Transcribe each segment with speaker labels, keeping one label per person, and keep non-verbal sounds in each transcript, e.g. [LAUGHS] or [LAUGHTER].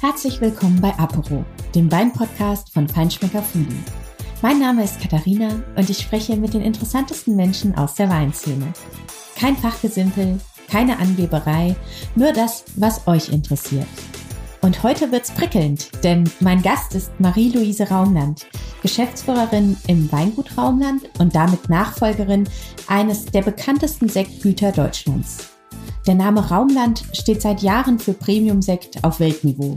Speaker 1: Herzlich willkommen bei Apero, dem Weinpodcast von Feinschmecker Foodie. Mein Name ist Katharina und ich spreche mit den interessantesten Menschen aus der Weinszene. Kein Fachgesimpel, keine Angeberei, nur das, was euch interessiert. Und heute wird's prickelnd, denn mein Gast ist Marie-Louise Raumland, Geschäftsführerin im Weingut Raumland und damit Nachfolgerin eines der bekanntesten Sektgüter Deutschlands. Der Name Raumland steht seit Jahren für Premium-Sekt auf Weltniveau.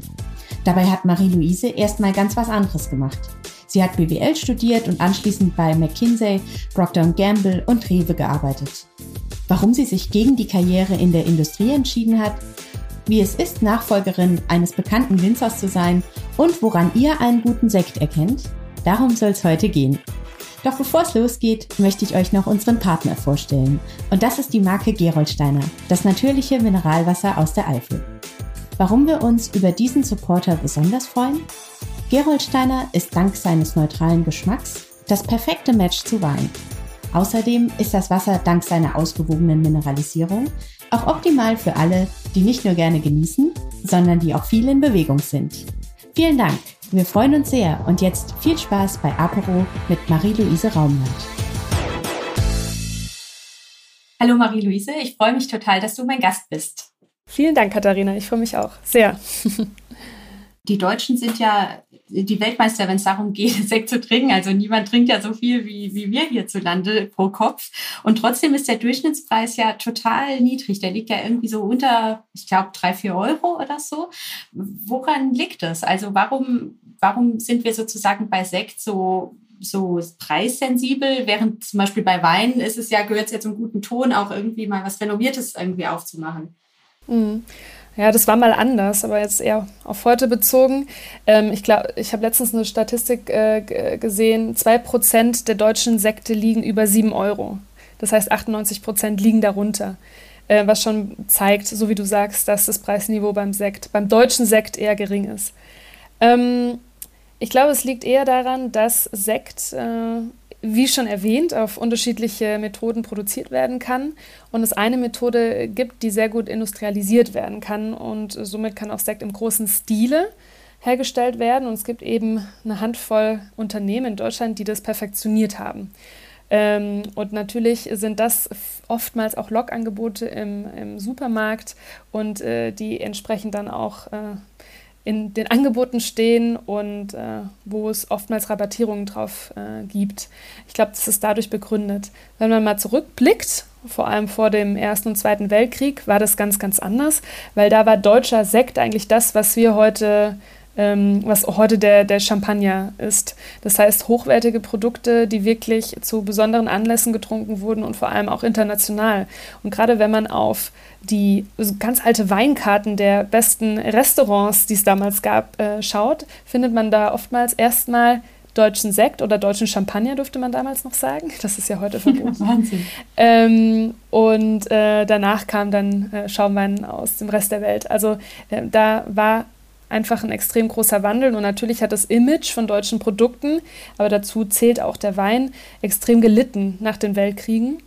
Speaker 1: Dabei hat Marie-Louise erstmal ganz was anderes gemacht. Sie hat BWL studiert und anschließend bei McKinsey, Procter Gamble und Rewe gearbeitet. Warum sie sich gegen die Karriere in der Industrie entschieden hat, wie es ist, Nachfolgerin eines bekannten Winzers zu sein und woran ihr einen guten Sekt erkennt, darum soll es heute gehen. Doch bevor es losgeht, möchte ich euch noch unseren Partner vorstellen. Und das ist die Marke Geroldsteiner, das natürliche Mineralwasser aus der Eifel. Warum wir uns über diesen Supporter besonders freuen? Geroldsteiner ist dank seines neutralen Geschmacks das perfekte Match zu Wein. Außerdem ist das Wasser dank seiner ausgewogenen Mineralisierung auch optimal für alle, die nicht nur gerne genießen, sondern die auch viel in Bewegung sind. Vielen Dank! Wir freuen uns sehr und jetzt viel Spaß bei Apero mit Marie-Louise Raumland. Hallo Marie-Louise, ich freue mich total, dass du mein Gast bist.
Speaker 2: Vielen Dank, Katharina. Ich freue mich auch sehr. [LAUGHS]
Speaker 1: Die Deutschen sind ja die Weltmeister, wenn es darum geht, [LAUGHS] Sekt zu trinken. Also niemand trinkt ja so viel wie, wie wir hierzulande pro Kopf. Und trotzdem ist der Durchschnittspreis ja total niedrig. Der liegt ja irgendwie so unter, ich glaube, drei, vier Euro oder so. Woran liegt das? Also warum, warum sind wir sozusagen bei Sekt so so preissensibel, während zum Beispiel bei Wein ist es ja, gehört es ja zum guten Ton, auch irgendwie mal was Renommiertes irgendwie aufzumachen.
Speaker 2: Mhm. Ja, das war mal anders, aber jetzt eher auf heute bezogen. Ähm, ich glaube, ich habe letztens eine Statistik äh, gesehen, zwei Prozent der deutschen Sekte liegen über sieben Euro. Das heißt, 98 Prozent liegen darunter. Äh, was schon zeigt, so wie du sagst, dass das Preisniveau beim Sekt, beim deutschen Sekt eher gering ist. Ähm, ich glaube, es liegt eher daran, dass Sekt äh, wie schon erwähnt, auf unterschiedliche Methoden produziert werden kann und es eine Methode gibt, die sehr gut industrialisiert werden kann und somit kann auch Sekt im großen Stile hergestellt werden und es gibt eben eine Handvoll Unternehmen in Deutschland, die das perfektioniert haben. Ähm, und natürlich sind das oftmals auch Logangebote im, im Supermarkt und äh, die entsprechend dann auch äh, in den Angeboten stehen und äh, wo es oftmals Rabattierungen drauf äh, gibt. Ich glaube, das ist dadurch begründet. Wenn man mal zurückblickt, vor allem vor dem Ersten und Zweiten Weltkrieg, war das ganz, ganz anders, weil da war deutscher Sekt eigentlich das, was wir heute was heute der, der Champagner ist. Das heißt, hochwertige Produkte, die wirklich zu besonderen Anlässen getrunken wurden und vor allem auch international. Und gerade wenn man auf die ganz alte Weinkarten der besten Restaurants, die es damals gab, äh, schaut, findet man da oftmals erstmal deutschen Sekt oder deutschen Champagner, durfte man damals noch sagen. [LAUGHS] Das ist ja heute verboten. [LAUGHS] Wahnsinn. Ähm, und äh, danach kam dann äh, Schaumwein aus dem Rest der Welt. Also äh, da war einfach ein extrem großer Wandel. Und natürlich hat das Image von deutschen Produkten, aber dazu zählt auch der Wein, extrem gelitten nach den Weltkriegen.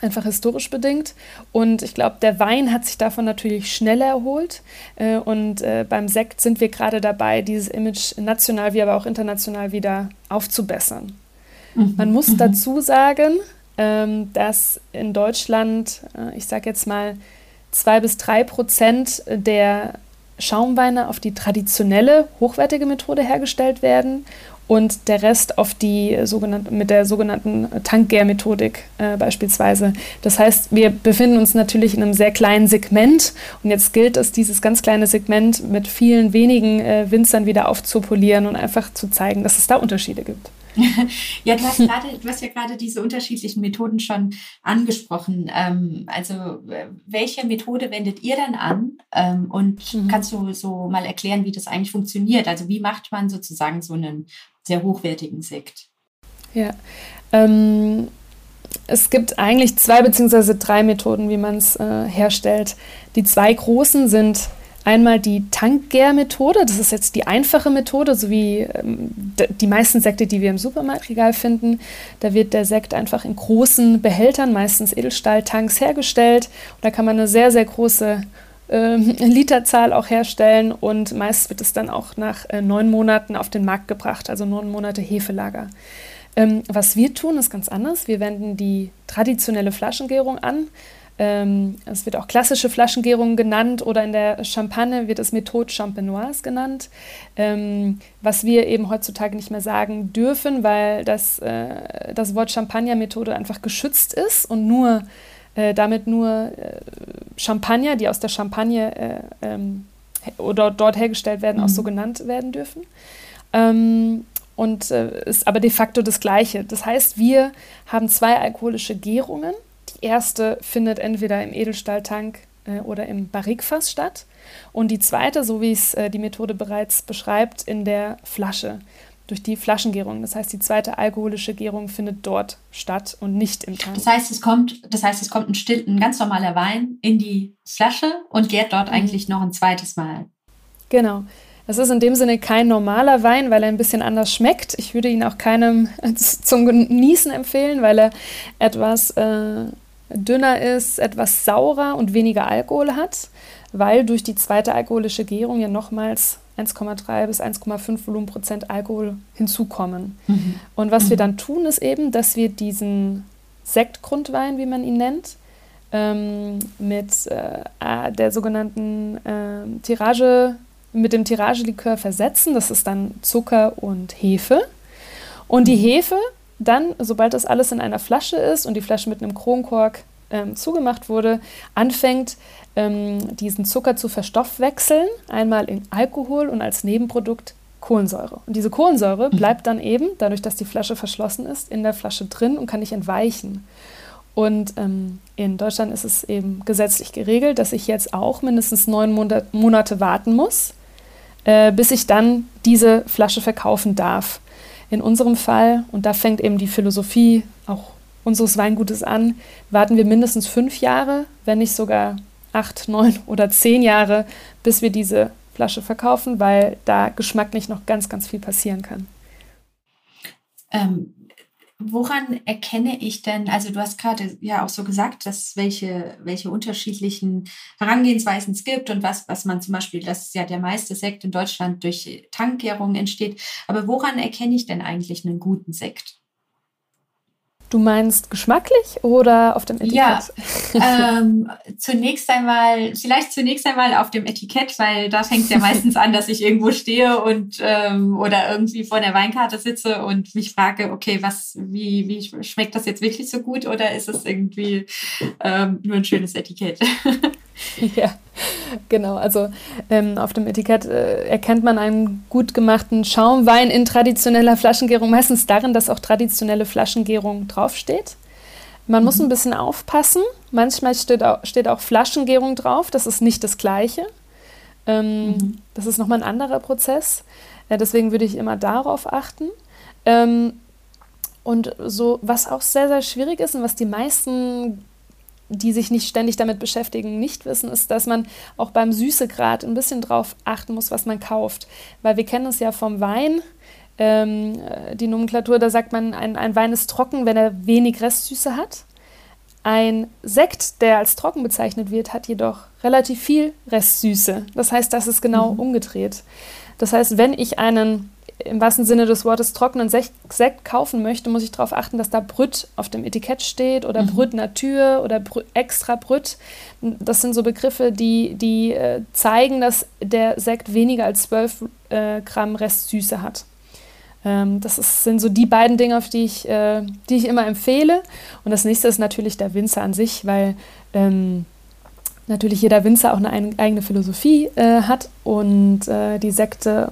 Speaker 2: Einfach historisch bedingt. Und ich glaube, der Wein hat sich davon natürlich schneller erholt. Äh, und äh, beim Sekt sind wir gerade dabei, dieses Image national wie aber auch international wieder aufzubessern. Mhm. Man muss mhm. dazu sagen, ähm, dass in Deutschland, äh, ich sage jetzt mal, zwei bis drei Prozent der Schaumweine auf die traditionelle, hochwertige Methode hergestellt werden und der Rest auf die sogenannte, mit der sogenannten Tankgärmethodik äh, beispielsweise. Das heißt, wir befinden uns natürlich in einem sehr kleinen Segment und jetzt gilt es, dieses ganz kleine Segment mit vielen wenigen äh, Winzern wieder aufzupolieren und einfach zu zeigen, dass es da Unterschiede gibt. [LAUGHS]
Speaker 1: ja, du hast, grade, du hast ja gerade diese unterschiedlichen Methoden schon angesprochen. Ähm, also welche Methode wendet ihr dann an? Ähm, und mhm. kannst du so mal erklären, wie das eigentlich funktioniert? Also wie macht man sozusagen so einen sehr hochwertigen Sekt?
Speaker 2: Ja, ähm, es gibt eigentlich zwei beziehungsweise drei Methoden, wie man es äh, herstellt. Die zwei großen sind Einmal die Tankgärmethode, das ist jetzt die einfache Methode, so wie ähm, die meisten Sekte, die wir im Supermarktregal finden. Da wird der Sekt einfach in großen Behältern, meistens Edelstahltanks, hergestellt. Und da kann man eine sehr, sehr große äh, [LAUGHS] Literzahl auch herstellen und meist wird es dann auch nach äh, neun Monaten auf den Markt gebracht, also neun Monate Hefelager. Ähm, was wir tun, ist ganz anders. Wir wenden die traditionelle Flaschengärung an. Ähm, es wird auch klassische Flaschengärung genannt oder in der Champagne wird es Methode Champenoise genannt, ähm, was wir eben heutzutage nicht mehr sagen dürfen, weil das, äh, das Wort Champagner-Methode einfach geschützt ist und nur äh, damit nur äh, Champagner, die aus der Champagne äh, ähm, oder dort hergestellt werden, mhm. auch so genannt werden dürfen. Ähm, und äh, ist aber de facto das Gleiche. Das heißt, wir haben zwei alkoholische Gärungen. Die erste findet entweder im Edelstahltank äh, oder im Barrikfass statt. Und die zweite, so wie es äh, die Methode bereits beschreibt, in der Flasche durch die Flaschengärung. Das heißt, die zweite alkoholische Gärung findet dort statt und nicht im Tank.
Speaker 1: Das heißt, es kommt, das heißt, es kommt ein, still, ein ganz normaler Wein in die Flasche und gärt dort mhm. eigentlich noch ein zweites Mal.
Speaker 2: Genau. Es ist in dem Sinne kein normaler Wein, weil er ein bisschen anders schmeckt. Ich würde ihn auch keinem zum Genießen empfehlen, weil er etwas äh, dünner ist, etwas saurer und weniger Alkohol hat, weil durch die zweite alkoholische Gärung ja nochmals 1,3 bis 1,5 Volumenprozent Alkohol hinzukommen. Mhm. Und was mhm. wir dann tun, ist eben, dass wir diesen Sektgrundwein, wie man ihn nennt, ähm, mit äh, der sogenannten äh, Tirage mit dem Tiragelikör versetzen. Das ist dann Zucker und Hefe. Und die mhm. Hefe dann, sobald das alles in einer Flasche ist und die Flasche mit einem Kronkork ähm, zugemacht wurde, anfängt, ähm, diesen Zucker zu verstoffwechseln, einmal in Alkohol und als Nebenprodukt Kohlensäure. Und diese Kohlensäure mhm. bleibt dann eben, dadurch, dass die Flasche verschlossen ist, in der Flasche drin und kann nicht entweichen. Und ähm, in Deutschland ist es eben gesetzlich geregelt, dass ich jetzt auch mindestens neun Monate warten muss, äh, bis ich dann diese Flasche verkaufen darf. In unserem Fall, und da fängt eben die Philosophie auch unseres Weingutes an, warten wir mindestens fünf Jahre, wenn nicht sogar acht, neun oder zehn Jahre, bis wir diese Flasche verkaufen, weil da geschmacklich noch ganz, ganz viel passieren kann.
Speaker 1: Ähm, Woran erkenne ich denn, also du hast gerade ja auch so gesagt, dass welche, welche unterschiedlichen Herangehensweisen es gibt und was, was man zum Beispiel, dass ja der meiste Sekt in Deutschland durch Tankgärung entsteht. Aber woran erkenne ich denn eigentlich einen guten Sekt?
Speaker 2: Du meinst geschmacklich oder auf dem Etikett?
Speaker 1: Ja, [LAUGHS] ähm, zunächst einmal, vielleicht zunächst einmal auf dem Etikett, weil da fängt es ja meistens an, dass ich irgendwo stehe und ähm, oder irgendwie vor der Weinkarte sitze und mich frage, okay, was, wie, wie schmeckt das jetzt wirklich so gut oder ist es irgendwie ähm, nur ein schönes Etikett? [LAUGHS]
Speaker 2: ja, genau. Also ähm, auf dem Etikett äh, erkennt man einen gut gemachten Schaumwein in traditioneller Flaschengärung, meistens darin, dass auch traditionelle Flaschengärung draufsteht. Man mhm. muss ein bisschen aufpassen. Manchmal steht auch, steht auch Flaschengärung drauf. Das ist nicht das Gleiche. Ähm, mhm. Das ist nochmal ein anderer Prozess. Ja, deswegen würde ich immer darauf achten. Ähm, und so, was auch sehr, sehr schwierig ist und was die meisten die sich nicht ständig damit beschäftigen, nicht wissen, ist, dass man auch beim Süßegrad ein bisschen drauf achten muss, was man kauft. Weil wir kennen es ja vom Wein, ähm, die Nomenklatur, da sagt man, ein, ein Wein ist trocken, wenn er wenig Restsüße hat. Ein Sekt, der als trocken bezeichnet wird, hat jedoch relativ viel Restsüße. Das heißt, das ist genau mhm. umgedreht. Das heißt, wenn ich einen im wahrsten Sinne des Wortes trockenen Sekt kaufen möchte, muss ich darauf achten, dass da Brüt auf dem Etikett steht oder mhm. Brüt Natur oder Brüt, extra Brüt. Das sind so Begriffe, die, die äh, zeigen, dass der Sekt weniger als 12 äh, Gramm Restsüße hat. Ähm, das ist, sind so die beiden Dinge, auf die ich, äh, die ich immer empfehle. Und das nächste ist natürlich der Winzer an sich, weil ähm, natürlich jeder Winzer auch eine eigene Philosophie äh, hat und äh, die Sekte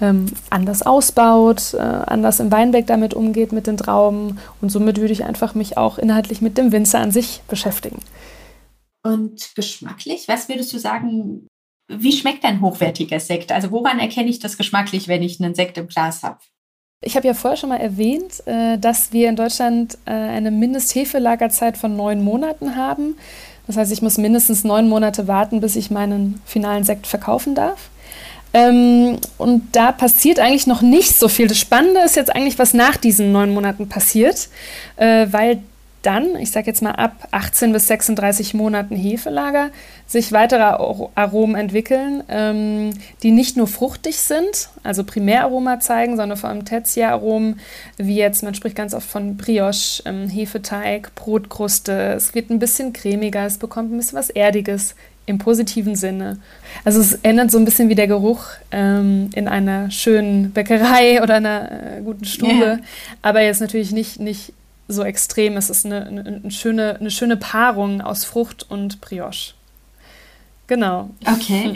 Speaker 2: ähm, anders ausbaut, äh, anders im Weinberg damit umgeht mit den Trauben und somit würde ich einfach mich auch inhaltlich mit dem Winzer an sich beschäftigen.
Speaker 1: Und geschmacklich, was würdest du sagen, wie schmeckt ein hochwertiger Sekt? Also woran erkenne ich das geschmacklich, wenn ich einen Sekt im Glas habe?
Speaker 2: Ich habe ja vorher schon mal erwähnt, äh, dass wir in Deutschland äh, eine Mindesthefelagerzeit von neun Monaten haben. Das heißt, ich muss mindestens neun Monate warten, bis ich meinen finalen Sekt verkaufen darf. Ähm, und da passiert eigentlich noch nicht so viel. Das Spannende ist jetzt eigentlich, was nach diesen neun Monaten passiert, äh, weil dann, ich sage jetzt mal ab 18 bis 36 Monaten Hefelager, sich weitere Aromen entwickeln, ähm, die nicht nur fruchtig sind, also Primäraroma zeigen, sondern vor allem Tertiäraromen, wie jetzt, man spricht ganz oft von Brioche, ähm, Hefeteig, Brotkruste. Es wird ein bisschen cremiger, es bekommt ein bisschen was Erdiges im positiven Sinne. Also es ändert so ein bisschen wie der Geruch ähm, in einer schönen Bäckerei [LAUGHS] oder einer äh, guten Stube, yeah. aber jetzt natürlich nicht, nicht so extrem. Es ist eine, eine, eine, schöne, eine schöne Paarung aus Frucht und Brioche. Genau.
Speaker 1: Okay.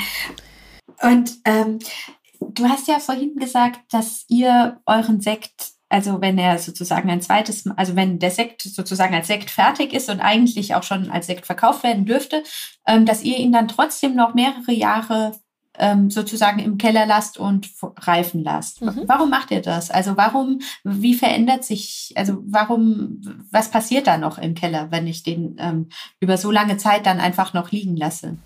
Speaker 1: Und ähm, du hast ja vorhin gesagt, dass ihr euren Sekt, also wenn er sozusagen ein zweites, also wenn der Sekt sozusagen als Sekt fertig ist und eigentlich auch schon als Sekt verkauft werden dürfte, ähm, dass ihr ihn dann trotzdem noch mehrere Jahre ähm, sozusagen im Keller lasst und reifen lasst. Mhm. Warum macht ihr das? Also warum, wie verändert sich, also warum, was passiert da noch im Keller, wenn ich den ähm, über so lange Zeit dann einfach noch liegen lasse?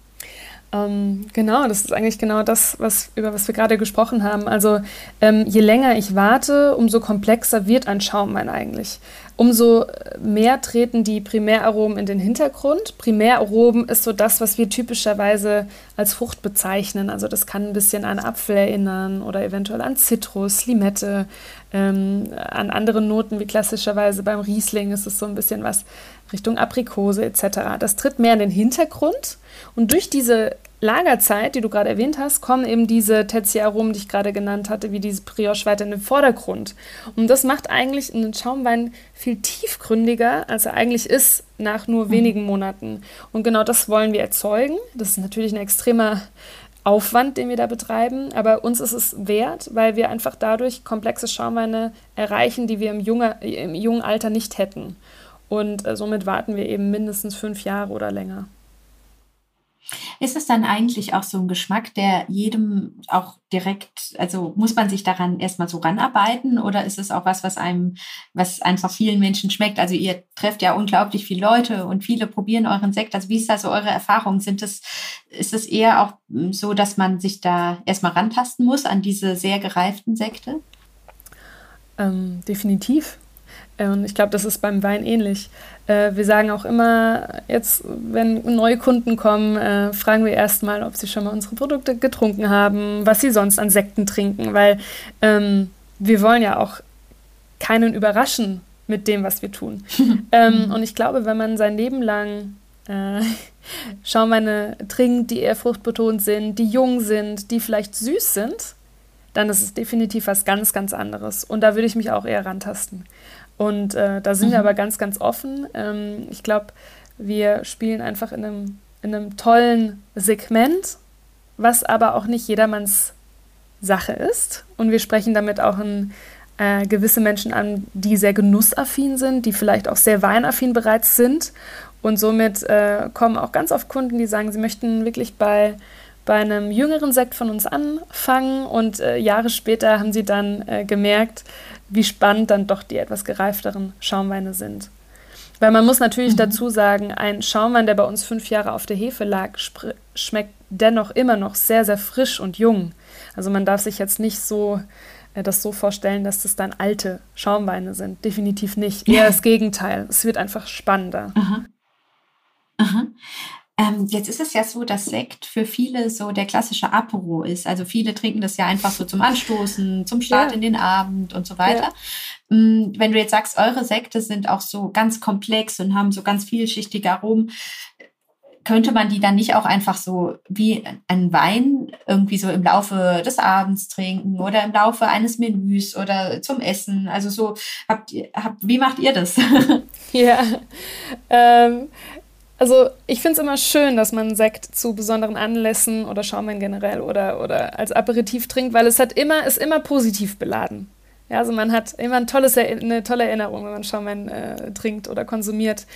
Speaker 2: Ähm, genau, das ist eigentlich genau das, was, über was wir gerade gesprochen haben. Also ähm, je länger ich warte, umso komplexer wird ein Schaumwein eigentlich. Umso mehr treten die Primäraromen in den Hintergrund. Primäraromen ist so das, was wir typischerweise als Frucht bezeichnen. Also das kann ein bisschen an Apfel erinnern oder eventuell an Zitrus, Limette, ähm, an andere Noten wie klassischerweise beim Riesling ist es so ein bisschen was Richtung Aprikose etc. Das tritt mehr in den Hintergrund und durch diese Lagerzeit, die du gerade erwähnt hast, kommen eben diese Tertiäraromen, die ich gerade genannt hatte, wie diese Brioche weiter in den Vordergrund. Und das macht eigentlich einen Schaumwein viel tiefgründiger, als er eigentlich ist nach nur mhm. wenigen Monaten. Und genau das wollen wir erzeugen. Das ist natürlich ein extremer Aufwand, den wir da betreiben, aber uns ist es wert, weil wir einfach dadurch komplexe Schaumweine erreichen, die wir im, junge, im jungen Alter nicht hätten. Und äh, somit warten wir eben mindestens fünf Jahre oder länger.
Speaker 1: Ist es dann eigentlich auch so ein Geschmack, der jedem auch direkt, also muss man sich daran erstmal so ranarbeiten oder ist es auch was, was einem, was einfach vielen Menschen schmeckt? Also ihr trefft ja unglaublich viele Leute und viele probieren euren Sekt. Also wie ist da so eure Erfahrung? Sind es, ist es eher auch so, dass man sich da erstmal rantasten muss an diese sehr gereiften Sekte?
Speaker 2: Ähm, definitiv. Und ich glaube, das ist beim Wein ähnlich. Äh, wir sagen auch immer, jetzt, wenn neue Kunden kommen, äh, fragen wir erstmal, ob sie schon mal unsere Produkte getrunken haben, was sie sonst an Sekten trinken, weil ähm, wir wollen ja auch keinen überraschen mit dem, was wir tun. [LAUGHS] ähm, und ich glaube, wenn man sein Leben lang äh, [LAUGHS] Schaumweine trinkt, die eher fruchtbetont sind, die jung sind, die vielleicht süß sind, dann ist es definitiv was ganz, ganz anderes. Und da würde ich mich auch eher rantasten. Und äh, da sind mhm. wir aber ganz, ganz offen. Ähm, ich glaube, wir spielen einfach in einem, in einem tollen Segment, was aber auch nicht jedermanns Sache ist. Und wir sprechen damit auch ein, äh, gewisse Menschen an, die sehr genussaffin sind, die vielleicht auch sehr weinaffin bereits sind. Und somit äh, kommen auch ganz oft Kunden, die sagen, sie möchten wirklich bei, bei einem jüngeren Sekt von uns anfangen. Und äh, Jahre später haben sie dann äh, gemerkt, wie spannend dann doch die etwas gereifteren Schaumweine sind. Weil man muss natürlich mhm. dazu sagen, ein Schaumwein, der bei uns fünf Jahre auf der Hefe lag, schmeckt dennoch immer noch sehr, sehr frisch und jung. Also man darf sich jetzt nicht so äh, das so vorstellen, dass das dann alte Schaumweine sind. Definitiv nicht. Eher das Gegenteil. Es wird einfach spannender. Aha.
Speaker 1: Aha. Ähm, jetzt ist es ja so, dass Sekt für viele so der klassische Apero ist. Also viele trinken das ja einfach so zum Anstoßen, zum Start ja. in den Abend und so weiter. Ja. Mm, wenn du jetzt sagst, eure Sekte sind auch so ganz komplex und haben so ganz vielschichtige Aromen, könnte man die dann nicht auch einfach so wie ein Wein irgendwie so im Laufe des Abends trinken oder im Laufe eines Menüs oder zum Essen? Also so, habt ihr, habt, wie macht ihr das? [LAUGHS]
Speaker 2: Ja, ähm, also ich finde es immer schön, dass man Sekt zu besonderen Anlässen oder Schaumwein generell oder, oder als Aperitif trinkt, weil es hat immer, ist immer positiv beladen. Ja, also man hat immer ein tolles, eine tolle Erinnerung, wenn man Schaumwein äh, trinkt oder konsumiert.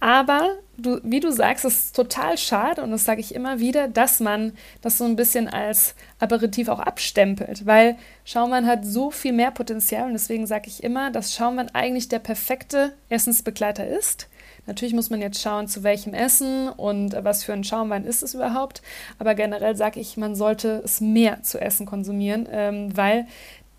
Speaker 2: Aber du, wie du sagst, es ist total schade, und das sage ich immer wieder, dass man das so ein bisschen als Aperitif auch abstempelt, weil Schaumwein hat so viel mehr Potenzial und deswegen sage ich immer, dass Schaumwein eigentlich der perfekte Essensbegleiter ist. Natürlich muss man jetzt schauen, zu welchem Essen und was für ein Schaumwein ist es überhaupt. Aber generell sage ich, man sollte es mehr zu essen konsumieren, ähm, weil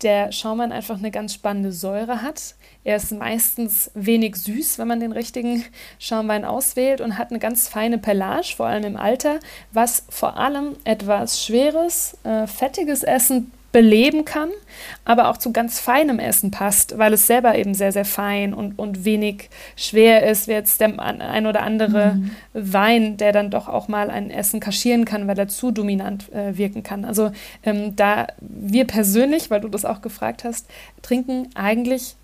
Speaker 2: der Schaumwein einfach eine ganz spannende Säure hat. Er ist meistens wenig süß, wenn man den richtigen Schaumwein auswählt und hat eine ganz feine Pellage, vor allem im Alter, was vor allem etwas schweres, äh, fettiges Essen beleben kann, aber auch zu ganz feinem Essen passt, weil es selber eben sehr, sehr fein und, und wenig schwer ist, wie jetzt der ein oder andere mhm. Wein, der dann doch auch mal ein Essen kaschieren kann, weil er zu dominant äh, wirken kann. Also ähm, da wir persönlich, weil du das auch gefragt hast, trinken eigentlich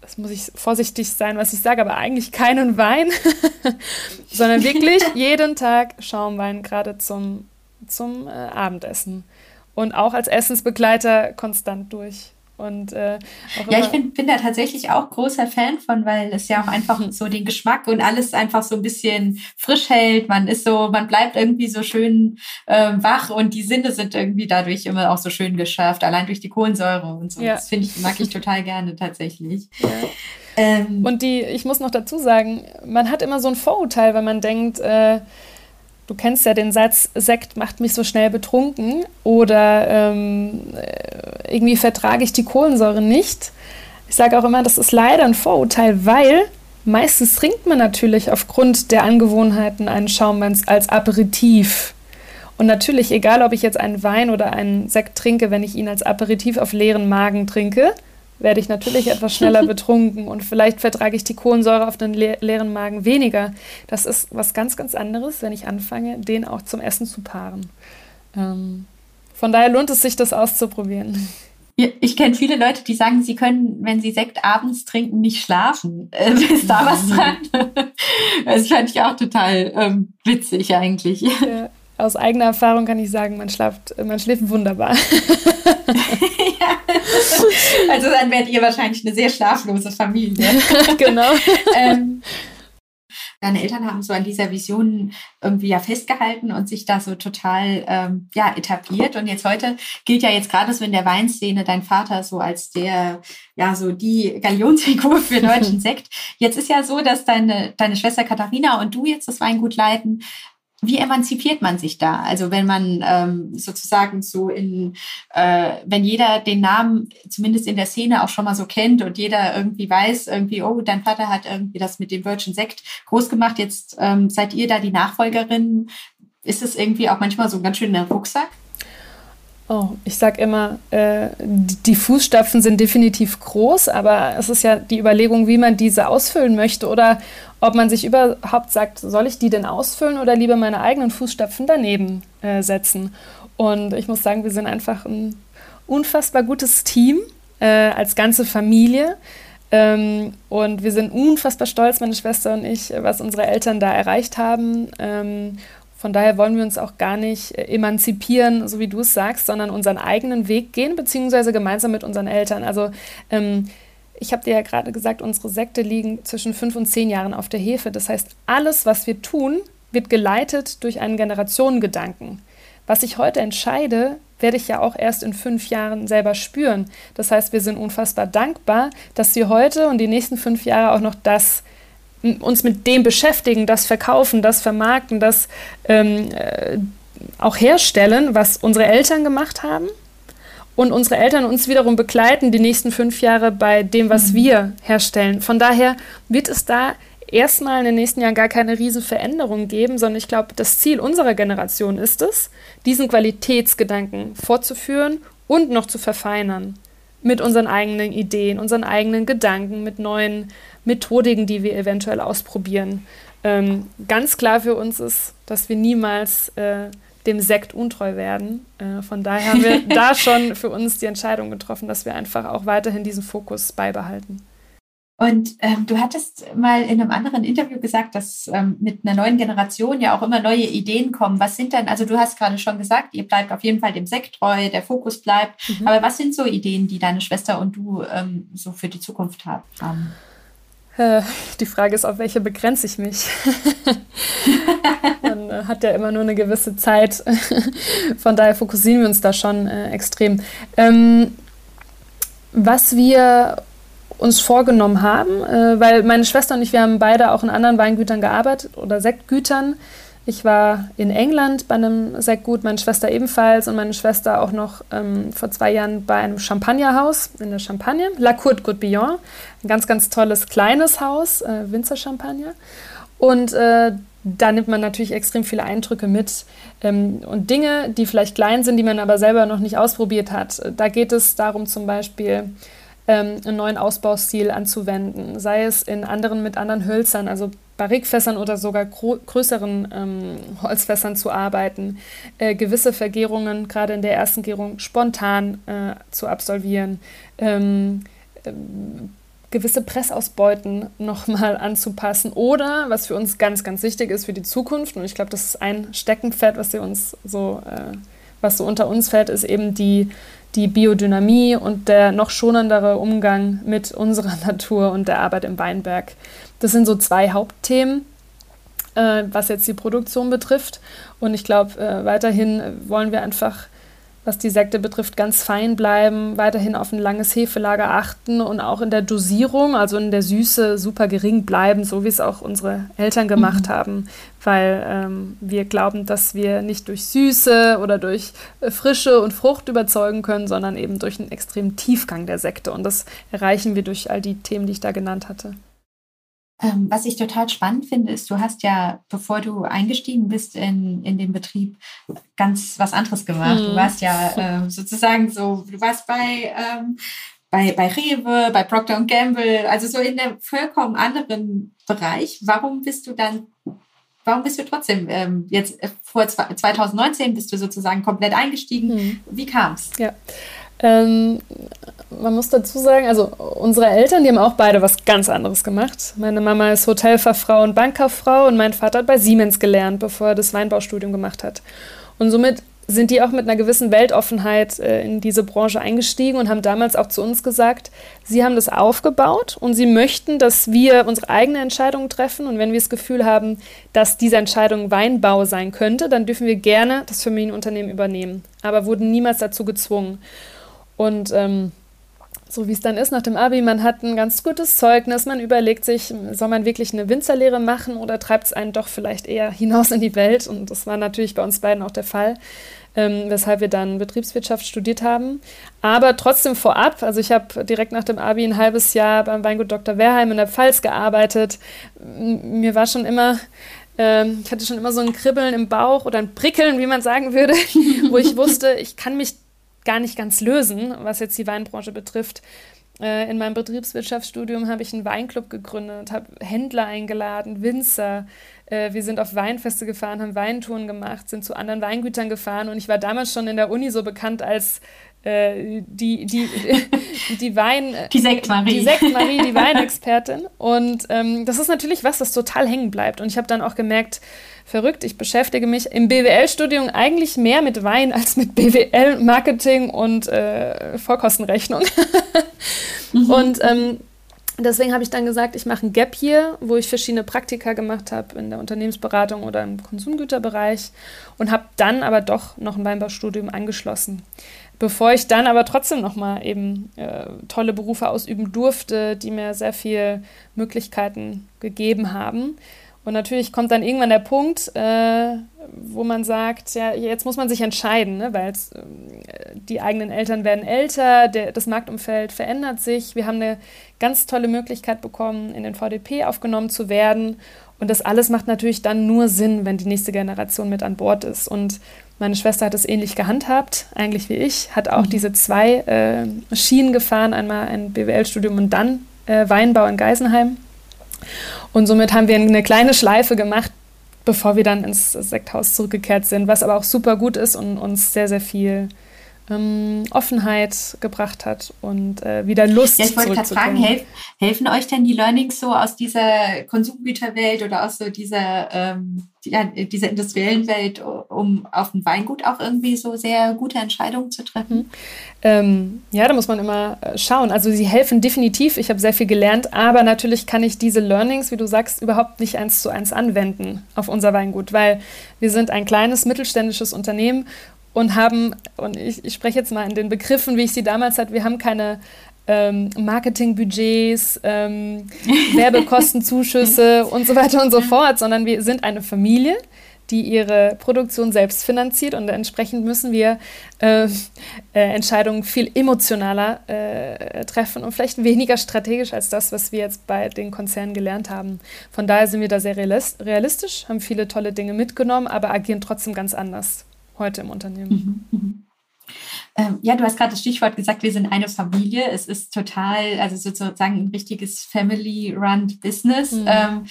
Speaker 2: das muss ich vorsichtig sein, was ich sage, aber eigentlich keinen Wein, [LAUGHS] sondern wirklich [LAUGHS] jeden Tag Schaumwein, gerade zum, zum äh, Abendessen und auch als Essensbegleiter konstant durch. Und, äh,
Speaker 1: ja, ich bin, bin da tatsächlich auch großer Fan von, weil es ja auch einfach mhm. so den Geschmack und alles einfach so ein bisschen frisch hält. Man ist so, man bleibt irgendwie so schön äh, wach und die Sinne sind irgendwie dadurch immer auch so schön geschärft, allein durch die Kohlensäure und so. Ja. Das finde ich, mag ich total gerne tatsächlich. Ja.
Speaker 2: Ähm, und die, ich muss noch dazu sagen, man hat immer so ein Vorurteil, wenn man denkt, äh, du kennst ja den Satz, Sekt macht mich so schnell betrunken oder ähm, äh, irgendwie vertrage ich die Kohlensäure nicht. Ich sage auch immer, das ist leider ein Vorurteil, weil meistens trinkt man natürlich aufgrund der Angewohnheiten einen Schaumwein als Aperitif. Und natürlich, egal ob ich jetzt einen Wein oder einen Sekt trinke, wenn ich ihn als Aperitif auf leeren Magen trinke, werde ich natürlich etwas schneller [LAUGHS] betrunken und vielleicht vertrage ich die Kohlensäure auf den le leeren Magen weniger. Das ist was ganz, ganz anderes, wenn ich anfange, den auch zum Essen zu paaren. Ähm, von daher lohnt es sich, das auszuprobieren.
Speaker 1: Ich kenne viele Leute, die sagen, sie können, wenn sie Sekt abends trinken, nicht schlafen. Äh, [LAUGHS] ist da was dran? Das fand ich auch total ähm, witzig eigentlich. Ja,
Speaker 2: aus eigener Erfahrung kann ich sagen, man, schlaft, man schläft wunderbar. [LAUGHS] [LAUGHS]
Speaker 1: Also dann werdet ihr wahrscheinlich eine sehr schlaflose Familie. [LAUGHS]
Speaker 2: genau. ähm,
Speaker 1: deine Eltern haben so an dieser Vision irgendwie ja festgehalten und sich da so total ähm, ja etabliert und jetzt heute gilt ja jetzt gerade so in der Weinszene dein Vater so als der ja so die Galionsfigur für deutschen [LAUGHS] Sekt. Jetzt ist ja so, dass deine deine Schwester Katharina und du jetzt das Weingut leiten wie emanzipiert man sich da? Also wenn man ähm, sozusagen so in, äh, wenn jeder den Namen zumindest in der Szene auch schon mal so kennt und jeder irgendwie weiß, irgendwie, oh, dein Vater hat irgendwie das mit dem Virgin Sekt groß gemacht, jetzt ähm, seid ihr da die Nachfolgerin. Ist es irgendwie auch manchmal so ein ganz schöner Rucksack?
Speaker 2: Oh, ich sag immer, äh, die Fußstapfen sind definitiv groß, aber es ist ja die Überlegung, wie man diese ausfüllen möchte oder ob man sich überhaupt sagt, soll ich die denn ausfüllen oder lieber meine eigenen Fußstapfen daneben äh, setzen. Und ich muss sagen, wir sind einfach ein unfassbar gutes Team äh, als ganze Familie. Ähm, und wir sind unfassbar stolz, meine Schwester und ich, was unsere Eltern da erreicht haben. Ähm, von daher wollen wir uns auch gar nicht äh, emanzipieren, so wie du es sagst, sondern unseren eigenen Weg gehen, beziehungsweise gemeinsam mit unseren Eltern. Also ähm, ich habe dir ja gerade gesagt, unsere Sekte liegen zwischen fünf und zehn Jahren auf der Hefe. Das heißt, alles, was wir tun, wird geleitet durch einen Generationengedanken. Was ich heute entscheide, werde ich ja auch erst in fünf Jahren selber spüren. Das heißt, wir sind unfassbar dankbar, dass wir heute und die nächsten fünf Jahre auch noch das uns mit dem beschäftigen, das verkaufen, das vermarkten, das ähm, äh, auch herstellen, was unsere Eltern gemacht haben und unsere Eltern uns wiederum begleiten die nächsten fünf Jahre bei dem, was mhm. wir herstellen. Von daher wird es da erstmal in den nächsten Jahren gar keine riesen Veränderung geben, sondern ich glaube, das Ziel unserer Generation ist es, diesen Qualitätsgedanken fortzuführen und noch zu verfeinern mit unseren eigenen Ideen, unseren eigenen Gedanken, mit neuen Methodiken, die wir eventuell ausprobieren. Ähm, ganz klar für uns ist, dass wir niemals äh, dem Sekt untreu werden. Äh, von daher haben wir [LAUGHS] da schon für uns die Entscheidung getroffen, dass wir einfach auch weiterhin diesen Fokus beibehalten.
Speaker 1: Und ähm, du hattest mal in einem anderen Interview gesagt, dass ähm, mit einer neuen Generation ja auch immer neue Ideen kommen. Was sind denn, also du hast gerade schon gesagt, ihr bleibt auf jeden Fall dem Sekt treu, der Fokus bleibt. Mhm. Aber was sind so Ideen, die deine Schwester und du ähm, so für die Zukunft haben?
Speaker 2: Äh, die Frage ist, auf welche begrenze ich mich? [LAUGHS] Man äh, hat ja immer nur eine gewisse Zeit. Von daher fokussieren wir uns da schon äh, extrem. Ähm, was wir uns vorgenommen haben, weil meine Schwester und ich, wir haben beide auch in anderen Weingütern gearbeitet oder Sektgütern. Ich war in England bei einem Sektgut, meine Schwester ebenfalls und meine Schwester auch noch ähm, vor zwei Jahren bei einem Champagnerhaus in der Champagne, La Courte Goudbillon. Ein ganz, ganz tolles kleines Haus, äh, Winzer Champagner. Und äh, da nimmt man natürlich extrem viele Eindrücke mit ähm, und Dinge, die vielleicht klein sind, die man aber selber noch nicht ausprobiert hat. Da geht es darum zum Beispiel, ähm, einen neuen Ausbaustil anzuwenden, sei es in anderen mit anderen Hölzern, also Barrikfässern oder sogar größeren ähm, Holzfässern zu arbeiten, äh, gewisse Vergärungen gerade in der ersten Gärung spontan äh, zu absolvieren. Ähm, ähm gewisse Pressausbeuten nochmal [LAUGHS] anzupassen oder, was für uns ganz, ganz wichtig ist für die Zukunft, und ich glaube, das ist ein Steckenpferd, was wir uns so, äh, was so unter uns fällt, ist eben die, die Biodynamie und der noch schonendere Umgang mit unserer [LAUGHS] Natur und der Arbeit im Weinberg. Das sind so zwei Hauptthemen, äh, was jetzt die Produktion betrifft. Und ich glaube, äh, weiterhin wollen wir einfach was die Sekte betrifft, ganz fein bleiben, weiterhin auf ein langes Hefelager achten und auch in der Dosierung, also in der Süße, super gering bleiben, so wie es auch unsere Eltern gemacht mhm. haben, weil ähm, wir glauben, dass wir nicht durch Süße oder durch äh, Frische und Frucht überzeugen können, sondern eben durch einen extremen Tiefgang der Sekte. Und das erreichen wir durch all die Themen, die ich da genannt hatte.
Speaker 3: Ähm, was ich total spannend finde, ist, du hast ja, bevor du eingestiegen bist in, in den Betrieb, ganz was anderes gemacht. Mhm. Du warst ja äh, sozusagen so, du warst bei, ähm, bei, bei Rewe, bei Procter Gamble, also so in einem vollkommen anderen Bereich. Warum bist du dann, warum bist du trotzdem ähm, jetzt äh, vor 2019 bist du sozusagen komplett eingestiegen? Mhm. Wie kam es?
Speaker 2: Ja. Ähm, man muss dazu sagen, also unsere Eltern, die haben auch beide was ganz anderes gemacht. Meine Mama ist Hotelfachfrau und Bankkauffrau und mein Vater hat bei Siemens gelernt, bevor er das Weinbaustudium gemacht hat. Und somit sind die auch mit einer gewissen Weltoffenheit äh, in diese Branche eingestiegen und haben damals auch zu uns gesagt, sie haben das aufgebaut und sie möchten, dass wir unsere eigene Entscheidungen treffen. Und wenn wir das Gefühl haben, dass diese Entscheidung Weinbau sein könnte, dann dürfen wir gerne das Familienunternehmen übernehmen, aber wurden niemals dazu gezwungen. Und ähm, so wie es dann ist nach dem Abi, man hat ein ganz gutes Zeugnis, man überlegt sich, soll man wirklich eine Winzerlehre machen oder treibt es einen doch vielleicht eher hinaus in die Welt? Und das war natürlich bei uns beiden auch der Fall, ähm, weshalb wir dann Betriebswirtschaft studiert haben. Aber trotzdem vorab, also ich habe direkt nach dem Abi ein halbes Jahr beim Weingut Dr. Werheim in der Pfalz gearbeitet. Mir war schon immer ähm, ich hatte schon immer so ein Kribbeln im Bauch oder ein Prickeln, wie man sagen würde, [LAUGHS] wo ich wusste, ich kann mich gar nicht ganz lösen, was jetzt die Weinbranche betrifft. Äh, in meinem Betriebswirtschaftsstudium habe ich einen Weinclub gegründet, habe Händler eingeladen, Winzer. Äh, wir sind auf Weinfeste gefahren, haben Weintouren gemacht, sind zu anderen Weingütern gefahren und ich war damals schon in der Uni so bekannt als äh, die, die, [LAUGHS] die Wein...
Speaker 3: Die Sektmarie.
Speaker 2: Die Sektmarie, die [LAUGHS] Weinexpertin. Und ähm, das ist natürlich was, das total hängen bleibt. Und ich habe dann auch gemerkt, verrückt. Ich beschäftige mich im BWL-Studium eigentlich mehr mit Wein als mit BWL-Marketing und äh, Vorkostenrechnung. [LAUGHS] mhm. Und ähm, deswegen habe ich dann gesagt, ich mache ein Gap hier, wo ich verschiedene Praktika gemacht habe in der Unternehmensberatung oder im Konsumgüterbereich und habe dann aber doch noch ein Weinbaustudium angeschlossen. Bevor ich dann aber trotzdem nochmal eben äh, tolle Berufe ausüben durfte, die mir sehr viele Möglichkeiten gegeben haben. Und natürlich kommt dann irgendwann der Punkt, äh, wo man sagt, ja, jetzt muss man sich entscheiden, ne? weil äh, die eigenen Eltern werden älter, der, das Marktumfeld verändert sich. Wir haben eine ganz tolle Möglichkeit bekommen, in den VDP aufgenommen zu werden. Und das alles macht natürlich dann nur Sinn, wenn die nächste Generation mit an Bord ist. Und meine Schwester hat es ähnlich gehandhabt, eigentlich wie ich, hat auch mhm. diese zwei äh, Schienen gefahren, einmal ein BWL-Studium und dann äh, Weinbau in Geisenheim. Und somit haben wir eine kleine Schleife gemacht, bevor wir dann ins Sekthaus zurückgekehrt sind, was aber auch super gut ist und uns sehr, sehr viel ähm, Offenheit gebracht hat und äh, wieder Lust.
Speaker 3: Ja, ich wollte gerade fragen, helf, helfen euch denn die Learnings so aus dieser Konsumgüterwelt oder aus so dieser, ähm, ja, dieser industriellen Welt, um auf dem Weingut auch irgendwie so sehr gute Entscheidungen zu treffen? Mhm.
Speaker 2: Ähm, ja, da muss man immer äh, schauen. Also sie helfen definitiv. Ich habe sehr viel gelernt, aber natürlich kann ich diese Learnings, wie du sagst, überhaupt nicht eins zu eins anwenden auf unser Weingut, weil wir sind ein kleines mittelständisches Unternehmen und haben, und ich, ich spreche jetzt mal in den Begriffen, wie ich sie damals hatte, wir haben keine ähm, Marketingbudgets, ähm, [LAUGHS] Werbekostenzuschüsse und so weiter und so fort, sondern wir sind eine Familie, die ihre Produktion selbst finanziert und entsprechend müssen wir äh, äh, Entscheidungen viel emotionaler äh, treffen und vielleicht weniger strategisch als das, was wir jetzt bei den Konzernen gelernt haben. Von daher sind wir da sehr realistisch, haben viele tolle Dinge mitgenommen, aber agieren trotzdem ganz anders heute im Unternehmen. Mhm, mh.
Speaker 1: Ähm, ja, du hast gerade das Stichwort gesagt, wir sind eine Familie. Es ist total, also sozusagen ein richtiges Family-Run Business. Mhm. Ähm,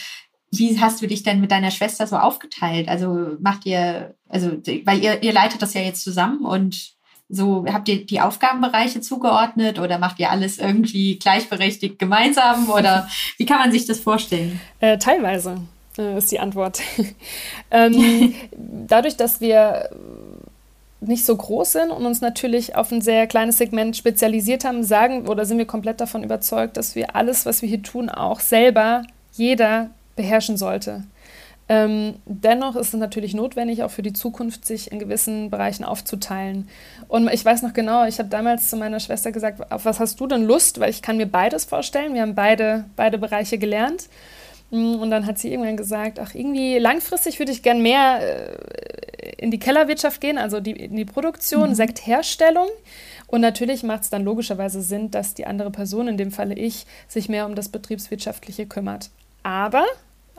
Speaker 1: wie hast du dich denn mit deiner Schwester so aufgeteilt? Also macht ihr, also weil ihr, ihr leitet das ja jetzt zusammen und so habt ihr die Aufgabenbereiche zugeordnet oder macht ihr alles irgendwie gleichberechtigt gemeinsam oder [LAUGHS] wie kann man sich das vorstellen?
Speaker 2: Äh, teilweise äh, ist die Antwort. [LAUGHS] ähm, [LAUGHS] dadurch, dass wir nicht so groß sind und uns natürlich auf ein sehr kleines Segment spezialisiert haben, sagen oder sind wir komplett davon überzeugt, dass wir alles, was wir hier tun, auch selber jeder beherrschen sollte. Ähm, dennoch ist es natürlich notwendig, auch für die Zukunft sich in gewissen Bereichen aufzuteilen. Und ich weiß noch genau, ich habe damals zu meiner Schwester gesagt, auf was hast du denn Lust? Weil ich kann mir beides vorstellen. Wir haben beide, beide Bereiche gelernt. Mm, und dann hat sie irgendwann gesagt, ach, irgendwie langfristig würde ich gern mehr äh, in die Kellerwirtschaft gehen, also die, in die Produktion, mhm. Sektherstellung. Und natürlich macht es dann logischerweise Sinn, dass die andere Person, in dem Falle ich, sich mehr um das Betriebswirtschaftliche kümmert. Aber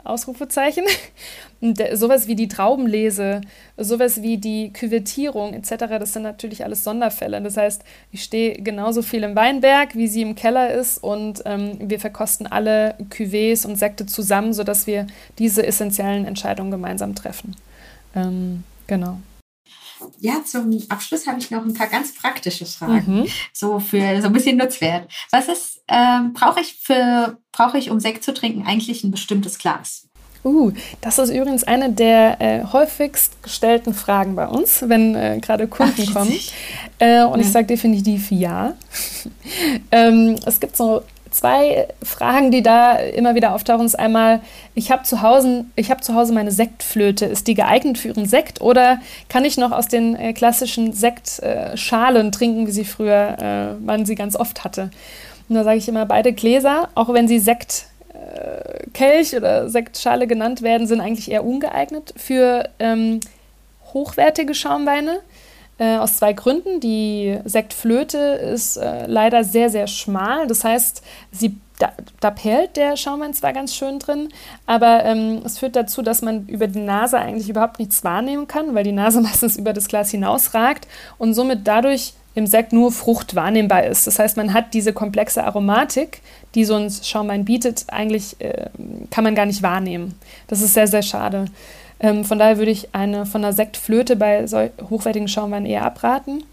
Speaker 2: Ausrufezeichen. [LAUGHS] sowas wie die Traubenlese, sowas wie die Küvettierung etc., das sind natürlich alles Sonderfälle. Das heißt, ich stehe genauso viel im Weinberg, wie sie im Keller ist und ähm, wir verkosten alle Cuvées und Sekte zusammen, sodass wir diese essentiellen Entscheidungen gemeinsam treffen. Ähm, genau
Speaker 1: ja, zum Abschluss habe ich noch ein paar ganz praktische Fragen, mhm. so für so ein bisschen Nutzwert. Was ist, ähm, brauche ich für, brauche ich, um Sekt zu trinken, eigentlich ein bestimmtes Glas?
Speaker 2: Uh, das ist übrigens eine der äh, häufigst gestellten Fragen bei uns, wenn äh, gerade Kunden Ach, kommen. Äh, und ja. ich sage definitiv ja. [LAUGHS] ähm, es gibt so zwei Fragen, die da immer wieder auftauchen. Ist einmal, ich habe zu Hause, ich habe zu Hause meine Sektflöte. Ist die geeignet für Ihren Sekt oder kann ich noch aus den äh, klassischen Sektschalen trinken, wie sie früher, äh, man sie ganz oft hatte? Und da sage ich immer, beide Gläser, auch wenn sie Sektkelch äh, oder Sektschale genannt werden, sind eigentlich eher ungeeignet für ähm, hochwertige Schaumweine. Äh, aus zwei Gründen. Die Sektflöte ist äh, leider sehr, sehr schmal. Das heißt, sie, da, da perlt der Schaumwein zwar ganz schön drin, aber ähm, es führt dazu, dass man über die Nase eigentlich überhaupt nichts wahrnehmen kann, weil die Nase [LAUGHS] meistens über das Glas hinausragt und somit dadurch im Sekt nur Frucht wahrnehmbar ist. Das heißt, man hat diese komplexe Aromatik, die so ein Schaumwein bietet, eigentlich äh, kann man gar nicht wahrnehmen. Das ist sehr, sehr schade. Ähm, von daher würde ich eine von einer Sektflöte bei so hochwertigen Schaumweinen eher abraten.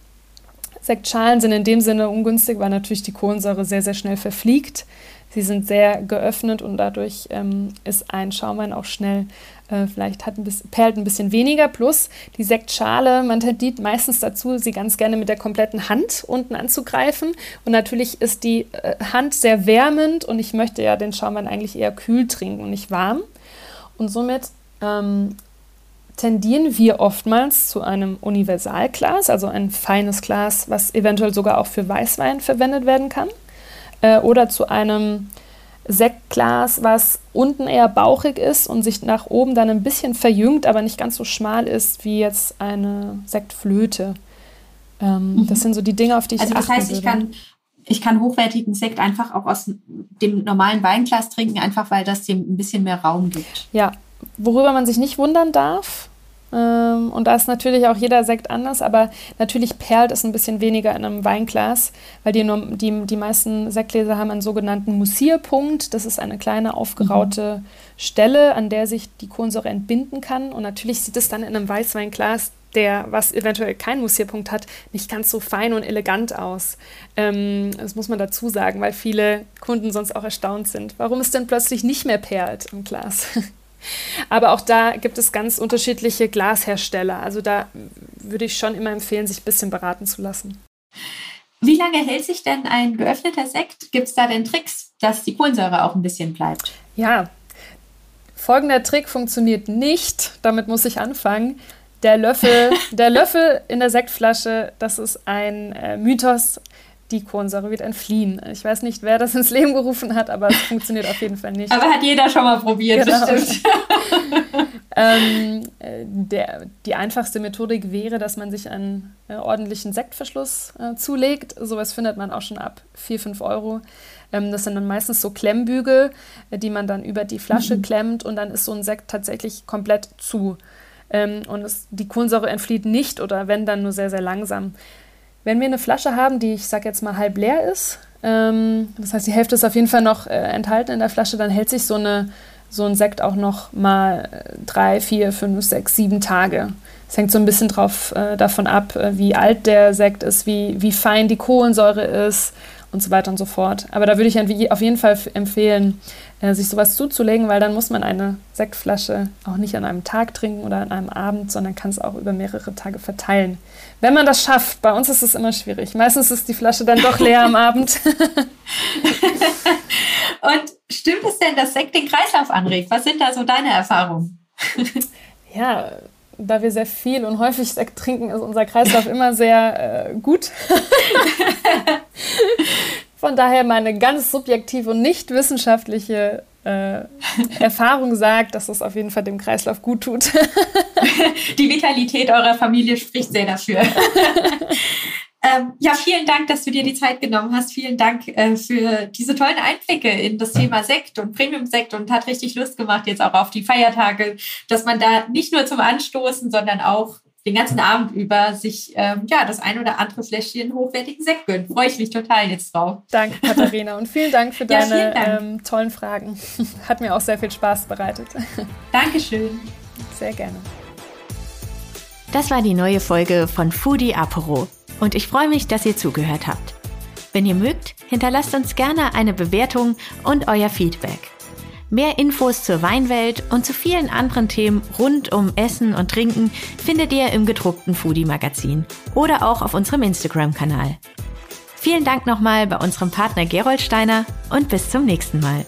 Speaker 2: Sektschalen sind in dem Sinne ungünstig, weil natürlich die Kohlensäure sehr, sehr schnell verfliegt. Sie sind sehr geöffnet und dadurch ähm, ist ein Schaumwein auch schnell, äh, vielleicht hat ein bisschen, perlt ein bisschen weniger. Plus die Sektschale, man tendiert meistens dazu, sie ganz gerne mit der kompletten Hand unten anzugreifen. Und natürlich ist die äh, Hand sehr wärmend und ich möchte ja den Schaumwein eigentlich eher kühl trinken und nicht warm. Und somit ähm, tendieren wir oftmals zu einem Universalglas, also ein feines Glas, was eventuell sogar auch für Weißwein verwendet werden kann, äh, oder zu einem Sektglas, was unten eher bauchig ist und sich nach oben dann ein bisschen verjüngt, aber nicht ganz so schmal ist wie jetzt eine Sektflöte. Ähm, mhm. Das sind so die Dinge, auf die ich
Speaker 1: also das heißt, ich kann ich kann hochwertigen Sekt einfach auch aus dem normalen Weinglas trinken, einfach weil das dem ein bisschen mehr Raum gibt.
Speaker 2: Ja, worüber man sich nicht wundern darf, ähm, und da ist natürlich auch jeder Sekt anders, aber natürlich perlt es ein bisschen weniger in einem Weinglas, weil die, die, die meisten Sektgläser haben einen sogenannten Mussierpunkt. Das ist eine kleine aufgeraute mhm. Stelle, an der sich die Kohlensäure entbinden kann. Und natürlich sieht es dann in einem Weißweinglas der, was eventuell keinen Mussierpunkt hat, nicht ganz so fein und elegant aus. Ähm, das muss man dazu sagen, weil viele Kunden sonst auch erstaunt sind. Warum es denn plötzlich nicht mehr perlt im Glas? [LAUGHS] Aber auch da gibt es ganz unterschiedliche Glashersteller. Also da würde ich schon immer empfehlen, sich ein bisschen beraten zu lassen.
Speaker 1: Wie lange hält sich denn ein geöffneter Sekt? Gibt es da denn Tricks, dass die Kohlensäure auch ein bisschen bleibt?
Speaker 2: Ja, folgender Trick funktioniert nicht. Damit muss ich anfangen. Der Löffel, [LAUGHS] der Löffel in der Sektflasche, das ist ein äh, Mythos die Kohlensäure wird entfliehen. Ich weiß nicht, wer das ins Leben gerufen hat, aber es funktioniert auf jeden Fall nicht.
Speaker 1: Aber hat jeder schon mal probiert, genau. bestimmt. [LAUGHS]
Speaker 2: ähm, äh, der, die einfachste Methodik wäre, dass man sich einen äh, ordentlichen Sektverschluss äh, zulegt. Sowas findet man auch schon ab 4, 5 Euro. Ähm, das sind dann meistens so Klemmbügel, äh, die man dann über die Flasche mhm. klemmt und dann ist so ein Sekt tatsächlich komplett zu. Ähm, und es, die Kohlensäure entflieht nicht oder wenn dann nur sehr, sehr langsam. Wenn wir eine Flasche haben, die ich sag jetzt mal halb leer ist, ähm, das heißt, die Hälfte ist auf jeden Fall noch äh, enthalten in der Flasche, dann hält sich so eine so ein Sekt auch noch mal äh, drei, vier, fünf, sechs, sieben Tage. Es hängt so ein bisschen drauf, äh, davon ab, äh, wie alt der Sekt ist, wie, wie fein die Kohlensäure ist und so weiter und so fort. Aber da würde ich auf jeden Fall empfehlen, sich sowas zuzulegen, weil dann muss man eine Sektflasche auch nicht an einem Tag trinken oder an einem Abend, sondern kann es auch über mehrere Tage verteilen. Wenn man das schafft, bei uns ist es immer schwierig. Meistens ist die Flasche dann doch leer am Abend. [LAUGHS]
Speaker 3: und stimmt es denn, dass Sekt den Kreislauf anregt? Was sind da so deine Erfahrungen? [LAUGHS]
Speaker 2: ja, da wir sehr viel und häufig Sekt trinken, ist unser Kreislauf immer sehr äh, gut. [LAUGHS] Von daher meine ganz subjektive und nicht wissenschaftliche äh, [LAUGHS] Erfahrung sagt, dass es auf jeden Fall dem Kreislauf gut tut. [LAUGHS]
Speaker 3: Die Vitalität eurer Familie spricht sehr dafür. [LAUGHS] Ähm, ja, vielen Dank, dass du dir die Zeit genommen hast. Vielen Dank äh, für diese tollen Einblicke in das Thema Sekt und Premium-Sekt und hat richtig Lust gemacht jetzt auch auf die Feiertage, dass man da nicht nur zum Anstoßen, sondern auch den ganzen Abend über sich ähm, ja das ein oder andere Fläschchen hochwertigen Sekt gönnt. Freue ich mich total jetzt drauf.
Speaker 2: Danke, Katharina, und vielen Dank für [LAUGHS] deine ja, ähm, tollen Fragen. [LAUGHS] Hat mir auch sehr viel Spaß bereitet. [LAUGHS]
Speaker 3: Dankeschön.
Speaker 2: Sehr gerne.
Speaker 1: Das war die neue Folge von Foodie Apero und ich freue mich, dass ihr zugehört habt. Wenn ihr mögt, hinterlasst uns gerne eine Bewertung und euer Feedback. Mehr Infos zur Weinwelt und zu vielen anderen Themen rund um Essen und Trinken findet ihr im gedruckten Foodie Magazin oder auch auf unserem Instagram-Kanal. Vielen Dank nochmal bei unserem Partner Gerold Steiner und bis zum nächsten Mal.